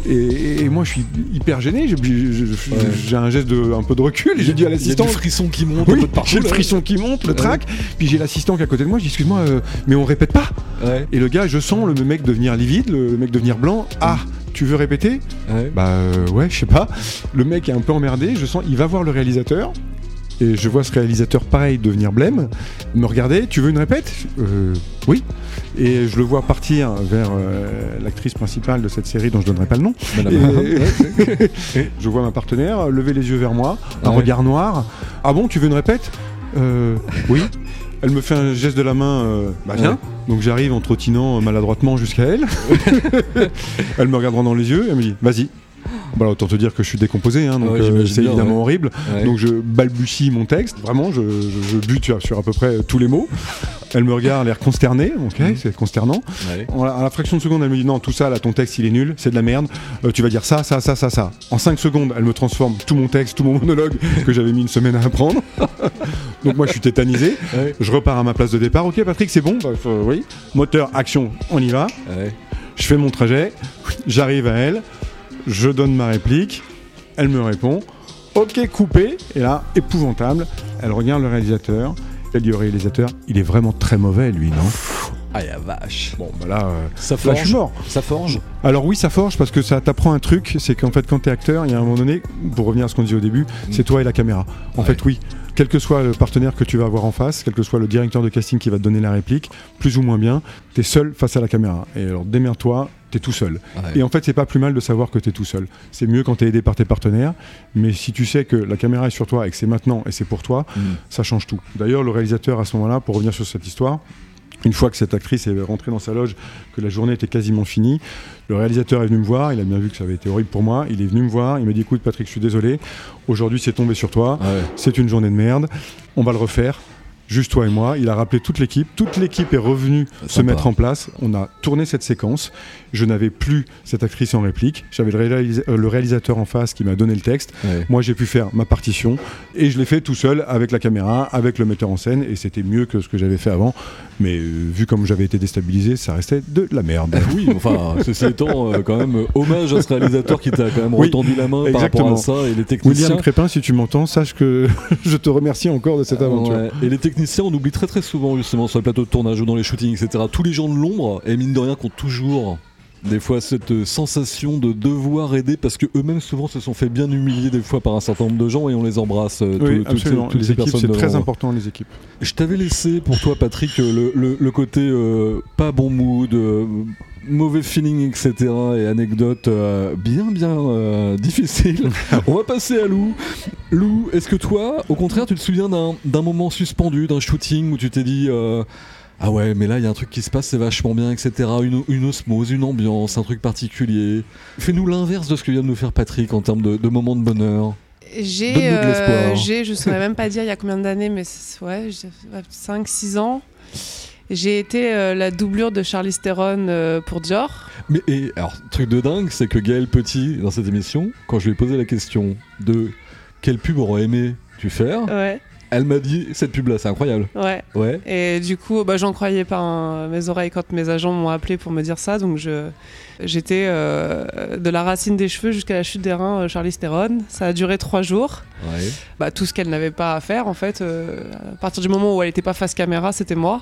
Et, et moi, je suis hyper gêné, j'ai j'ai un geste de, un peu de recul, et j'ai dit à Il y a l'assistant du frisson qui monte oui, j'ai le frisson qui monte, le trac, puis j'ai l'assistant qui est à côté de moi, je dis excuse-moi, mais on répète pas. Ouais. Et le gars, je sens le mec devenir livide, le mec devenir blanc. Ah, tu veux répéter Ouais. Bah euh, ouais, je sais pas. Le mec est un peu emmerdé, je sens, il va voir le réalisateur. Et je vois ce réalisateur pareil devenir blême, me regarder, tu veux une répète? Euh, Oui. Et je le vois partir vers euh, l'actrice principale de cette série dont je donnerai pas le nom. Et- je vois ma partenaire lever les yeux vers moi, un Ouais. regard noir. Ah bon, tu veux une répète? Euh, Oui. Elle me fait un geste de la main, euh, bah viens. Ouais. Donc j'arrive en trottinant maladroitement jusqu'à elle. elle me regarde droit dans les yeux et elle me dit vas-y. Bah, autant te dire que je suis décomposé, hein, donc Ouais, euh, c'est évidemment ouais. horrible. Donc je balbutie mon texte, vraiment, je, je- je bute sur, à peu près tous les mots. Elle me regarde, l'air consterné, ok, Mhm. c'est consternant. En la- À la fraction de seconde, elle me dit non, tout ça, là, ton texte, il est nul, c'est de la merde. Euh, tu vas dire ça, ça, ça, ça, ça. En 5 secondes, elle me transforme tout mon texte, tout mon monologue que j'avais mis une semaine à apprendre. Donc moi, je suis tétanisé. Ouais. Je repars à ma place de départ. Ok, Patrick, c'est bon Bah, Oui. Moteur, action, on y va. Ouais. Je fais mon trajet. J'arrive à elle. Je donne ma réplique. Elle me répond. Ok, coupé. Et là, épouvantable. Elle regarde le réalisateur. Elle dit au réalisateur, il est vraiment très mauvais, lui, non? Ah la vache. Bon, bah là, euh, Ça là, je suis forge. mort. Ça forge? Alors oui, ça forge parce que ça t'apprend un truc, c'est qu'en fait quand t'es acteur, il y a un moment donné, pour revenir à ce qu'on disait au début, c'est toi et la caméra. En Ouais. fait oui, quel que soit le partenaire que tu vas avoir en face, quel que soit le directeur de casting qui va te donner la réplique, plus ou moins bien, t'es seul face à la caméra. Et alors démerde-toi, t'es tout seul. Ouais. Et en fait c'est pas plus mal de savoir que t'es tout seul. C'est mieux quand t'es aidé par tes partenaires, mais si tu sais que la caméra est sur toi et que c'est maintenant et c'est pour toi, Mm. ça change tout. D'ailleurs le réalisateur à ce moment-là, pour revenir sur cette histoire, une fois que cette actrice est rentrée dans sa loge, que la journée était quasiment finie, le réalisateur est venu me voir, il a bien vu que ça avait été horrible pour moi, il est venu me voir, il m'a dit écoute Patrick, je suis désolé, aujourd'hui c'est tombé sur toi, Ouais. c'est une journée de merde, on va le refaire, juste toi et moi. Il a rappelé toute l'équipe. Toute l'équipe est revenue se mettre en place. On a tourné cette séquence. Je n'avais plus cette actrice en réplique. J'avais le, réalisa- euh, le réalisateur en face qui m'a donné le texte. Ouais. Moi, j'ai pu faire ma partition et je l'ai fait tout seul avec la caméra, avec le metteur en scène. Et c'était mieux que ce que j'avais fait avant. Mais euh, vu comme j'avais été déstabilisé, ça restait de la merde. Oui, enfin, ceci étant, euh, quand même, euh, hommage à ce réalisateur qui t'a quand même Oui, retendu la main par exactement. rapport à ça et les techniciens. William Crépin, si tu m'entends, sache que je te remercie encore de cette aventure. Ouais. Et les techniciens, on oublie très très souvent justement sur les plateaux de tournage ou dans les shootings, etc. Tous les gens de l'ombre, et mine de rien, qui ont toujours des fois cette euh, sensation de devoir aider parce que eux-mêmes souvent se sont fait bien humilier des fois par un certain nombre de gens et on les embrasse. euh, Oui, tout- toutes ces- absolument. toutes les équipes, c'est très important, les équipes. Je t'avais laissé pour toi, Patrick, euh, le, le- le côté euh, pas bon mood, euh, mauvais feeling, etc. et anecdotes euh, bien, bien euh, difficiles. On va passer à Lou. Lou, est-ce que toi, au contraire, tu te souviens d'un moment suspendu, d'un shooting où tu t'es dit. euh, ah ouais, mais là il y a un truc qui se passe, c'est vachement bien, etc. Une, une osmose, une ambiance, un truc particulier. Fais-nous l'inverse de ce que vient de nous faire Patrick en termes de, de moments de bonheur. J'ai, euh, j'ai, je saurais même pas dire il y a combien d'années, mais ouais, 5-6 ans. J'ai été euh, la doublure de Charlize Theron euh, pour Dior. Mais et, alors, truc de dingue, c'est que Gaël Petit, dans cette émission, quand je lui ai posé la question de quelle pub aurait aimé tu faire, Ouais, elle m'a dit cette pub-là, c'est incroyable. ouais. Ouais. Et du coup, bah, j'en croyais pas hein, mes oreilles quand mes agents m'ont appelé pour me dire ça. Donc je, j'étais euh, de la racine des cheveux jusqu'à la chute des reins, euh, Charlize Theron. Ça a duré trois jours. Ouais. Bah, tout ce qu'elle n'avait pas à faire, en fait, euh, à partir du moment où elle n'était pas face caméra, c'était moi.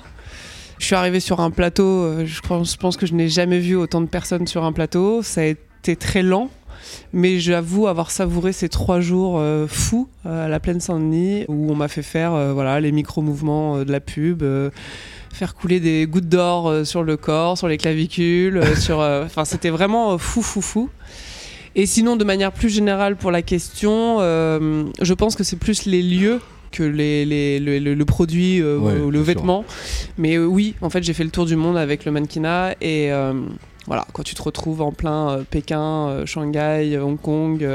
Je suis arrivée sur un plateau, euh, je pense, que je n'ai jamais vu autant de personnes sur un plateau. Ça a été très lent, mais j'avoue avoir savouré ces trois jours euh, fous euh, à la plaine Saint-Denis, où on m'a fait faire voilà, les micro-mouvements de la pub. faire couler des gouttes d'or sur le corps, sur les clavicules, enfin c'était vraiment fou, fou, fou. Et sinon, de manière plus générale pour la question, je pense que c'est plus les lieux que les, les- le, le- le produit euh, Ouais, ou le sûr. vêtement. Mais euh, oui, en fait, j'ai fait le tour du monde avec le mannequinat et euh, voilà, quand tu te retrouves en plein Pékin, Shanghai, Hong Kong.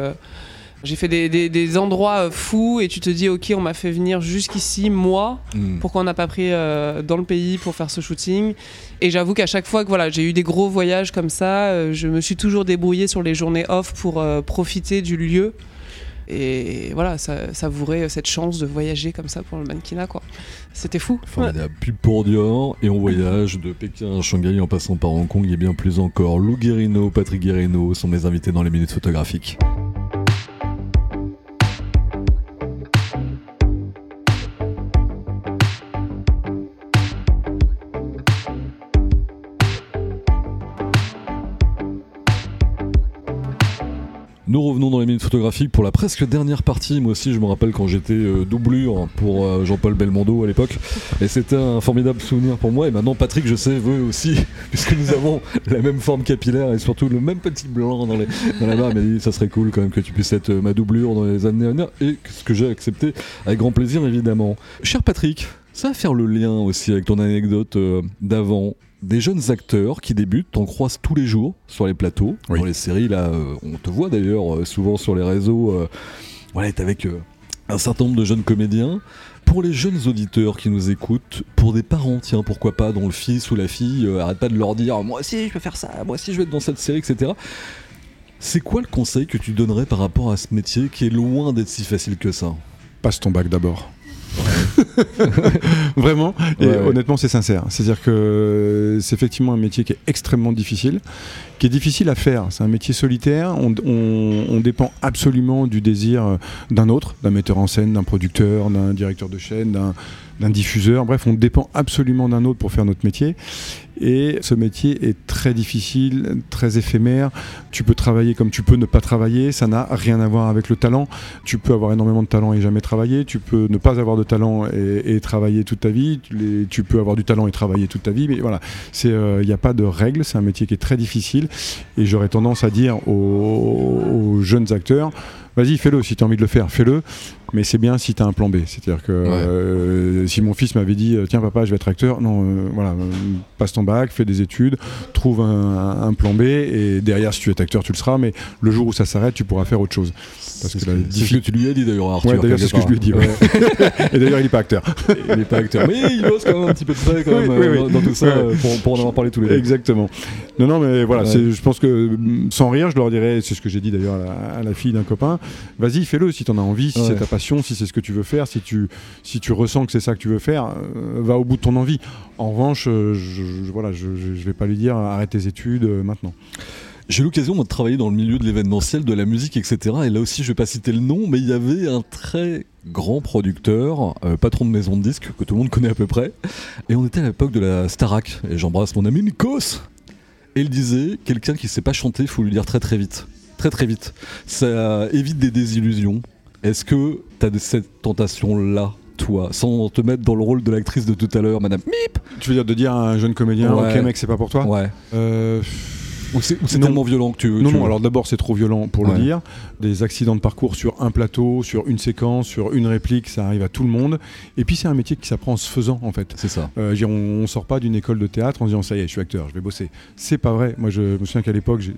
j'ai fait des, des- des endroits fous et tu te dis ok on m'a fait venir jusqu'ici moi Hmm. pourquoi on n'a pas pris dans le pays pour faire ce shooting? Et j'avoue qu'à chaque fois que voilà j'ai eu des gros voyages comme ça je me suis toujours débrouillée sur les journées off pour profiter du lieu et voilà ça savourer cette chance de voyager comme ça pour le mannequinat quoi c'était fou Formidable. Pour Dior et on voyage de Pékin à Shanghai en passant par Hong Kong et bien plus encore. Lou Guérino, Patrick Guérino sont mes invités dans les minutes photographiques. Photographiques pour la presque dernière partie. Moi aussi, je me rappelle quand j'étais euh, doublure pour euh, Jean-Paul Belmondo à l'époque. Et c'était un formidable souvenir pour moi. Et maintenant, Patrick, je sais, veut aussi, puisque nous avons la même forme capillaire et surtout le même petit blanc dans, les, dans la barre. Il m'a dit ça serait cool quand même que tu puisses être euh, ma doublure dans les années à venir. Et ce que j'ai accepté avec grand plaisir, évidemment. Cher Patrick, ça va faire le lien aussi avec ton anecdote euh, d'avant. Des jeunes acteurs qui débutent, t'en croises tous les jours sur les plateaux, Oui. dans les séries. Là, euh, on te voit d'ailleurs euh, souvent sur les réseaux. voilà, t'es avec un certain nombre de jeunes comédiens. Pour les jeunes auditeurs qui nous écoutent, pour des parents, tiens, pourquoi pas, dont le fils ou la fille arrête pas de leur dire Moi aussi, je peux faire ça, moi aussi, je vais être dans cette série, etc. C'est quoi le conseil que tu donnerais par rapport à ce métier qui est loin d'être si facile que ça? Passe ton bac d'abord. Vraiment, et Ouais, ouais. honnêtement, c'est sincère. C'est-à-dire que c'est effectivement un métier qui est extrêmement difficile, difficile à faire. C'est un métier solitaire. On, dépend absolument du désir d'un autre, d'un metteur en scène, d'un producteur, d'un directeur de chaîne, d'un diffuseur. Bref, on dépend absolument d'un autre pour faire notre métier. Et ce métier est très difficile, très éphémère. Tu peux travailler comme tu peux ne pas travailler. Ça n'a rien à voir avec le talent. Tu peux avoir énormément de talent et jamais travailler. Tu peux ne pas avoir de talent et, travailler toute ta vie. Tu, peux avoir du talent et travailler toute ta vie. Mais voilà, il n'y a pas de règles. C'est un métier qui est très difficile. Et j'aurais tendance à dire aux, jeunes acteurs, vas-y, fais-le. Si tu as envie de le faire, fais-le. Mais c'est bien si tu as un plan B. C'est-à-dire que euh, si mon fils m'avait dit Tiens, papa, je vais être acteur, non, euh, voilà, euh, passe ton bac, fais des études, trouve un, un plan B, et derrière, si tu es acteur, tu le seras, mais le jour où ça s'arrête, tu pourras faire autre chose. Parce que, c'est ce que tu lui as dit d'ailleurs, Arthur. Ouais, d'ailleurs, c'est ce que je lui ai dit. Ouais. et d'ailleurs, il n'est pas acteur. il n'est pas acteur. Mais il bosse quand même un petit peu de près quand même, Oui, oui, euh, oui. dans, tout ça, euh, pour, pour en avoir parlé tous les deux. Exactement. Non, non, mais voilà, je pense que mm, sans rire, je leur dirais, c'est ce que j'ai dit d'ailleurs à, la- à la fille d'un copain, vas-y, fais-le si tu en as envie, si c'est ta passion, si c'est ce que tu veux faire, si tu, si tu ressens que c'est ça que tu veux faire, euh, va au bout de ton envie. En revanche, euh, je, voilà, je, je vais pas lui dire arrête tes études euh, maintenant. J'ai eu l'occasion de travailler dans le milieu de l'événementiel, de la musique, etc. Et là aussi, je vais pas citer le nom, mais il y avait un très grand producteur, euh, patron de maison de disques, que tout le monde connaît à peu près. Et on était à l'époque de la Starac. Et j'embrasse mon ami Nikos. Et il disait, quelqu'un qui sait pas chanter, faut lui dire très très vite. Très très vite. Ça évite des désillusions. Est-ce que tu as cette tentation-là toi, sans te mettre dans le rôle de l'actrice de tout à l'heure, Madame Mip? Tu veux dire de dire à un jeune comédien, Ouais. ok mec, c'est pas pour toi? Ouais. Euh, Ou c'est Non. tellement violent que tu Non, tu- non, alors d'abord c'est trop violent pour Ouais. le dire. Des accidents de parcours sur un plateau, sur une séquence, sur une réplique, ça arrive à tout le monde. Et puis c'est un métier qui s'apprend en se faisant en fait. C'est ça. Euh, veux on, on sort pas d'une école de théâtre en se disant ça y est, je suis acteur, je vais bosser. C'est pas vrai. Moi, je me souviens qu'à l'époque, j'ai-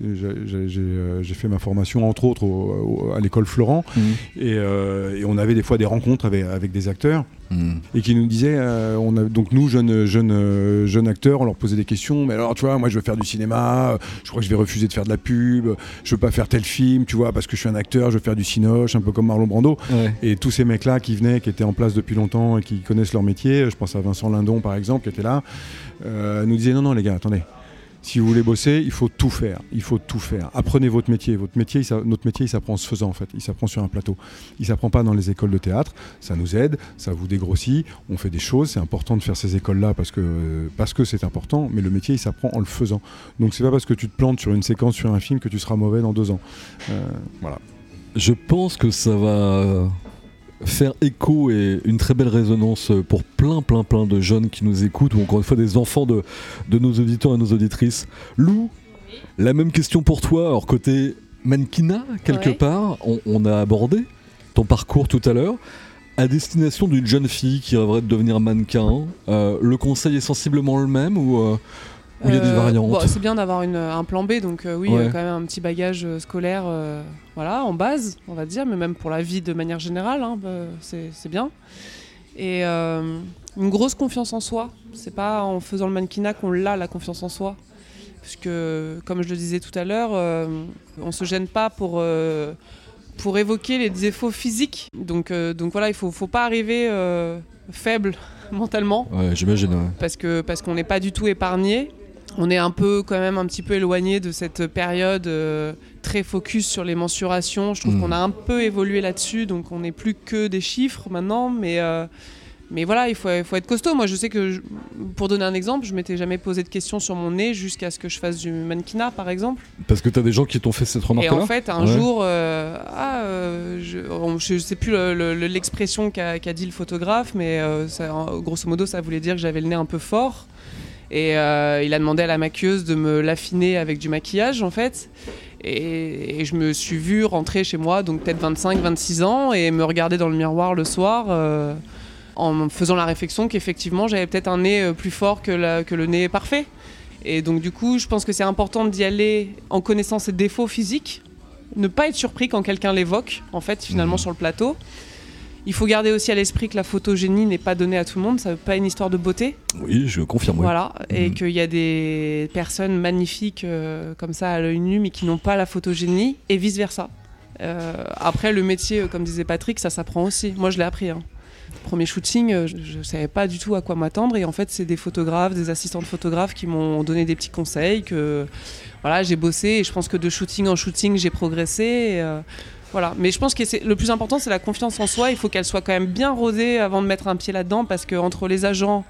euh, fait ma formation entre autres au- au- à l'école Florent, et, euh, et on avait des fois des rencontres avec, avec des acteurs Et qui nous disaient, euh, on a, donc nous jeunes jeunes euh, jeunes acteurs, on leur posait des questions. Mais alors, tu vois, moi, je veux faire du cinéma. Je crois que je vais refuser de faire de la pub. Je veux pas faire tel film, tu vois, parce que je suis un acteur. Je veux faire du cinoche, un peu comme Marlon Brando. Ouais. Et tous ces mecs-là qui venaient, qui étaient en place depuis longtemps et qui connaissent leur métier, je pense à Vincent Lindon par exemple, qui était là, euh, nous disaient non, non les gars, attendez. Si vous voulez bosser, il faut tout faire. Il faut tout faire. Apprenez votre métier. Votre métier, notre métier, il s'apprend en se faisant en fait. Il s'apprend sur un plateau. Il s'apprend pas dans les écoles de théâtre. Ça nous aide, ça vous dégrossit. On fait des choses. C'est important de faire ces écoles-là parce que parce que c'est important. Mais le métier, il s'apprend en le faisant. Donc c'est pas parce que tu te plantes sur une séquence sur un film que tu seras mauvais dans deux ans. Euh, voilà. Je pense que ça va faire écho et une très belle résonance pour plein, plein, plein de jeunes qui nous écoutent, ou encore une fois des enfants de, de nos auditeurs et nos auditrices. Lou, la même question pour toi. Alors, côté mannequinat, quelque Ouais. part, on, on a abordé ton parcours tout à l'heure. À destination d'une jeune fille qui rêverait de devenir mannequin, euh, le conseil est sensiblement le même ou euh, ou il y a des Euh, variantes bon, C'est bien d'avoir un plan B, donc euh, oui, Ouais. euh, quand même un petit bagage scolaire, voilà, en base, on va dire, mais même pour la vie de manière générale, hein, bah, c'est bien. Et une grosse confiance en soi. C'est pas en faisant le mannequinat qu'on l'a la confiance en soi, puisque comme je le disais tout à l'heure, euh, on se gêne pas pour euh, pour évoquer les défauts physiques. Donc euh, donc voilà, il faut faut pas arriver faible mentalement Ouais, j'imagine. ouais. parce que parce qu'on n'est pas du tout épargné. On est un peu quand même un petit peu éloigné de cette période euh, très focus sur les mensurations. Je trouve Mm. qu'on a un peu évolué là-dessus, donc on n'est plus que des chiffres maintenant, mais euh, mais voilà, il faut, il faut être costaud. Moi, je sais que, je- pour donner un exemple, je m'étais jamais posé de questions sur mon nez jusqu'à ce que je fasse du mannequinat, par exemple. Parce que t'as des gens qui t'ont fait cette Et remarque-là en fait, un Ouais. jour, euh, ah, euh, je, on- je sais plus le- le- l'expression qu'a dit le photographe, mais euh, ça, grosso modo, ça voulait dire que j'avais le nez un peu fort. Et euh, il a demandé à la maquilleuse de me l'affiner avec du maquillage, en fait. Et, et je me suis vue rentrer chez moi, donc peut-être 25, 26 ans, et me regarder dans le miroir le soir. euh, en me faisant la réflexion qu'effectivement j'avais peut-être un nez euh, plus fort que, la- que le nez parfait. Et donc du coup, je pense que c'est important d'y aller en connaissant ses défauts physiques, ne pas être surpris quand quelqu'un l'évoque, en fait, finalement Mhm. sur le plateau. Il faut garder aussi à l'esprit que la photogénie n'est pas donnée à tout le monde, ça veut pas une histoire de beauté, Oui, je confirme. oui. voilà, et Mhm. qu'il y a des personnes magnifiques euh, comme ça à l'œil nu, mais qui n'ont pas la photogénie, et vice versa. Euh, après, le métier, euh, comme disait Patrick, ça s'apprend aussi. Moi, je l'ai appris. hein. Premier shooting, je ne savais pas du tout à quoi m'attendre, et en fait, c'est des photographes, des assistants de photographes qui m'ont donné des petits conseils. Que voilà, j'ai bossé, et je pense que de shooting en shooting, j'ai progressé. et, euh, voilà. Mais je pense que le plus important, c'est la confiance en soi. Il faut qu'elle soit quand même bien rodée avant de mettre un pied là-dedans, parce que entre les agents,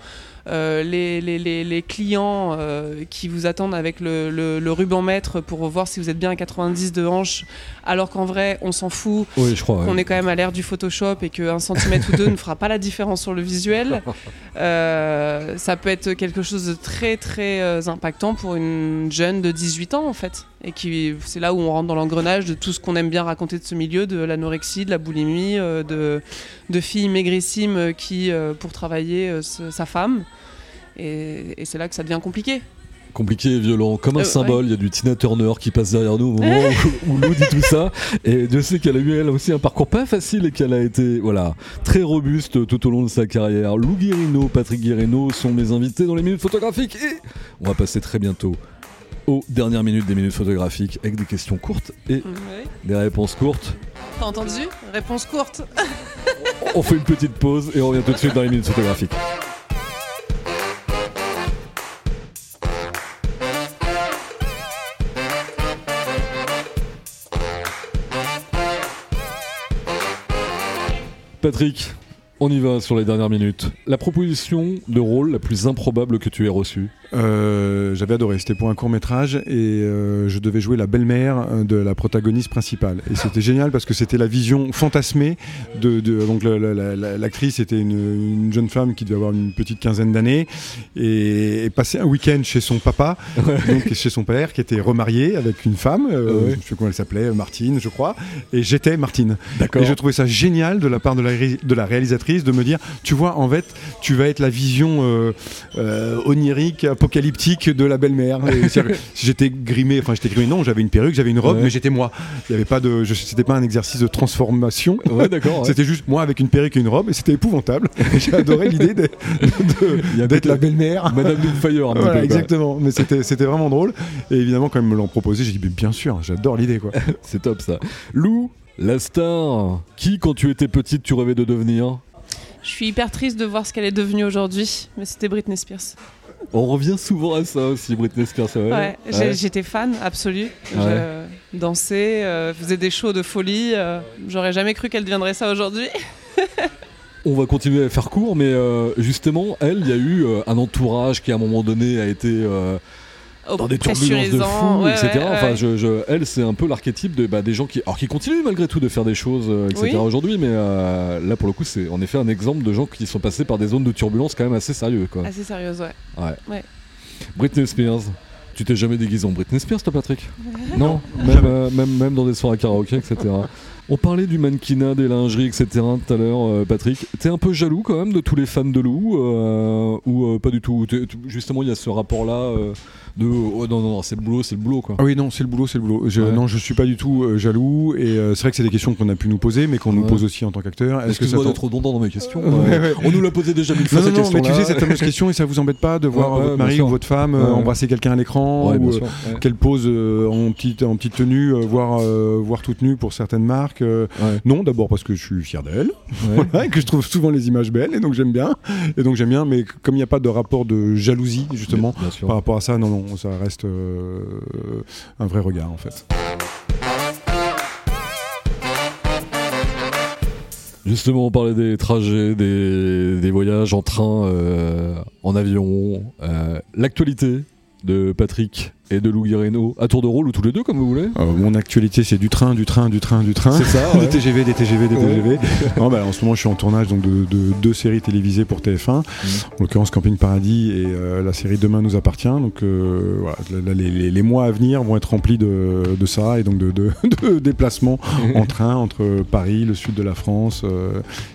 les, les, les, les, clients euh, qui vous attendent avec le, le, le, ruban mètre pour voir si vous êtes bien à 90 de hanche, alors qu'en vrai, on s'en fout. Oui, je crois. On ouais. est quand même à l'ère du Photoshop et qu'un centimètre ou deux ne fera pas la différence sur le visuel. Euh, ça peut être quelque chose de très très euh, impactant pour une jeune de 18 ans en fait. Et qui, c'est là où on rentre dans l'engrenage de tout ce qu'on aime bien raconter de ce milieu, de l'anorexie, de la boulimie, euh, de, de filles maigrissimes qui, euh, pour travailler, euh, sa femme. Et, et c'est là que ça devient compliqué. compliqué et violent, comme un Euh, symbole. Il y a du Tina Turner qui passe derrière nous au moment où, où Lou dit tout ça. Et Dieu sait qu'elle a eu elle aussi un parcours pas facile et qu'elle a été voilà très robuste tout au long de sa carrière. Lou Guirino, Patrick Guirino sont mes invités dans les minutes photographiques et on va passer très bientôt aux dernières minutes des minutes photographiques avec des questions courtes et des réponses courtes. T'as entendu? Réponse courte. On fait une petite pause et on revient tout de suite dans les minutes photographiques. Patrick, on y va sur les dernières minutes. La proposition de rôle la plus improbable que tu aies reçue Euh, J'avais adoré, c'était pour un court métrage et euh, je devais jouer la belle-mère euh, de la protagoniste principale. Et c'était génial parce que c'était la vision fantasmée de, de- donc la- la- la- la- l'actrice était une, une jeune femme qui devait avoir une petite quinzaine d'années et, et passer un week-end chez son papa, donc chez son père qui était remarié avec une femme, euh, Ouais. je sais plus comment elle s'appelait, Martine je crois, et j'étais Martine. D'accord. Et je trouvais ça génial de la part de la, de la réalisatrice de me dire, tu vois, en fait, tu vas être la vision euh, euh, onirique, apocalyptique de la belle-mère. J'étais grimé, enfin j'étais grimé, non, j'avais une perruque, j'avais une robe, Ouais. mais j'étais moi. Il y avait pas de, c'était pas un exercice de transformation. Ouais, d'accord. ouais. C'était juste moi avec une perruque et une robe, et c'était épouvantable. J'ai adoré l'idée d'être la belle-mère. Madame Doubtfire, un petit Voilà, peu, quoi. exactement. Mais c'était c'était vraiment drôle. Et évidemment, quand ils me l'ont proposé, j'ai dit, bien sûr, j'adore l'idée, quoi. C'est top ça. Lou, la star, qui quand tu étais petite tu rêvais de devenir? Je suis hyper triste de voir ce qu'elle est devenue aujourd'hui, mais c'était Britney Spears. On revient souvent à ça aussi, Britney Spears, Ouais, j'étais fan absolue. Ouais. Je dansais, euh, faisais des shows de folie. euh, J'aurais jamais cru qu'elle deviendrait ça aujourd'hui. On va continuer à faire court, mais euh, justement, elle, il y a eu un entourage qui à un moment donné a été dans des turbulences de fou, ouais, etc. ouais, enfin, ouais. je, je- elle, c'est un peu l'archétype de, bah, des gens qui, alors qui continuent malgré tout de faire des choses, euh, etc. Oui. aujourd'hui, mais euh, là pour le coup, c'est en effet un exemple de gens qui sont passés par des zones de turbulence quand même assez sérieux, quoi. Assez sérieuse, ouais. Britney Spears. Tu t'es jamais déguisé en Britney Spears, toi, Patrick? Non, même, euh, même, même dans des soirées karaoké, etc. On parlait du mannequinat, des lingeries, etc. tout à l'heure, euh, Patrick. T'es un peu jaloux quand même de tous les fans de Lou euh, Ou euh, pas du tout? Justement, il y a ce rapport-là euh, de oh, non, non, non, c'est le boulot, c'est le boulot, quoi. Ah oui, non, c'est le boulot, c'est le boulot. Je, Ouais. Non, je suis pas du tout euh, jaloux. Et euh, c'est vrai que c'est des questions qu'on a pu nous poser, mais qu'on nous pose aussi en tant qu'acteur. Est-ce que ça t'en- d'être redondant dans mes questions. Ouais, euh. On nous l'a posé déjà mille fois Non, non, non, mais tu sais, cette fameuse question, et ça vous embête pas de voir votre mari ou votre femme embrasser quelqu'un à l'écran ou qu'elle pose en, petite, en petite tenue, voire, voire toute nue pour certaines marques. Non, d'abord parce que je suis fier d'elle, que je trouve souvent les images belles, et donc j'aime bien. Et donc j'aime bien, mais comme il n'y a pas de rapport de jalousie, justement, par rapport à ça, non, non, ça reste euh, un vrai regard, en fait. Justement, on parlait des trajets, des, voyages en train, euh, en avion, euh, l'actualité de Patrick et de Lou Guireno à tour de rôle ou tous les deux comme vous voulez. Euh, mon actualité, c'est du train, du train, du train, du train. C'est ça, ouais. des TGV, des TGV, des Ouais. TGV. non, bah, en ce moment, je suis en tournage donc, de, de deux séries télévisées pour TF1. En l'occurrence, Camping Paradis et euh, la série Demain nous appartient. Donc, euh, voilà, là, les, les- les mois à venir vont être remplis de, de ça et donc de, déplacements en train entre Paris, le sud de la France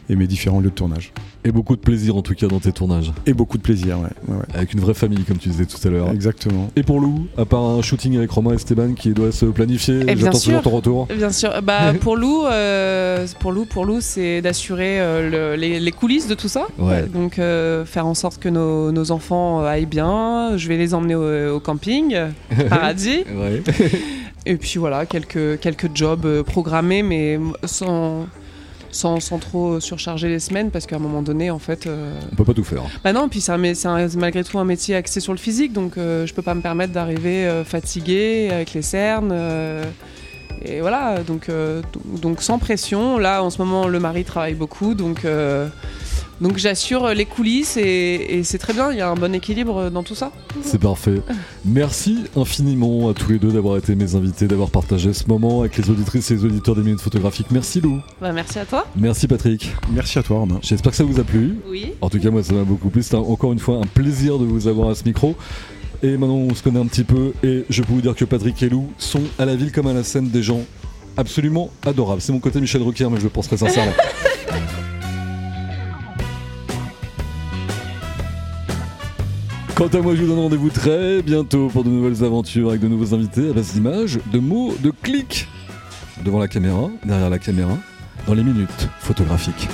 et mes différents lieux de tournage. Et beaucoup de plaisir en tout cas dans tes tournages, Et beaucoup de plaisir, ouais. ouais, ouais. avec une vraie famille comme tu disais tout à l'heure. Exactement. Et pour Lou, à part un shooting avec Romain Esteban qui doit se planifier, j'attends toujours ton retour. Bien sûr. Bah, pour Lou, euh, pour Lou, pour Lou, c'est d'assurer euh, le- les, les coulisses de tout ça. Ouais. Donc euh, faire en sorte que nos, nos enfants aillent bien. Je vais les emmener au, au camping, paradis. Et puis voilà, quelques, quelques jobs programmés, mais sans, sans, sans trop surcharger les semaines, parce qu'à un moment donné, en fait. euh, On peut pas tout faire. Bah non, puis c'est malgré tout un métier axé sur le physique, donc euh, je peux pas me permettre d'arriver euh, fatigué avec les cernes. euh, et voilà, donc, euh, donc, donc sans pression. Là, en ce moment, le mari travaille beaucoup, donc euh, Donc j'assure les coulisses et, c'est très bien, il y a un bon équilibre dans tout ça. C'est parfait. Merci infiniment à tous les deux d'avoir été mes invités, d'avoir partagé ce moment avec les auditrices et les auditeurs des minutes photographiques. Merci Lou. Bah, merci à toi. Merci Patrick. Merci à toi Romain. J'espère que ça vous a plu. Oui. En tout cas moi ça m'a beaucoup plu. C'était encore une fois un plaisir de vous avoir à ce micro. Et maintenant on se connaît un petit peu et je peux vous dire que Patrick et Lou sont à la ville comme à la scène des gens absolument adorables. C'est mon côté Michel Drucker mais je le pense très sincèrement. Quant à moi, je vous donne rendez-vous très bientôt pour de nouvelles aventures avec de nouveaux invités à base d'images, de mots, de clics devant la caméra, derrière la caméra, dans les minutes photographiques.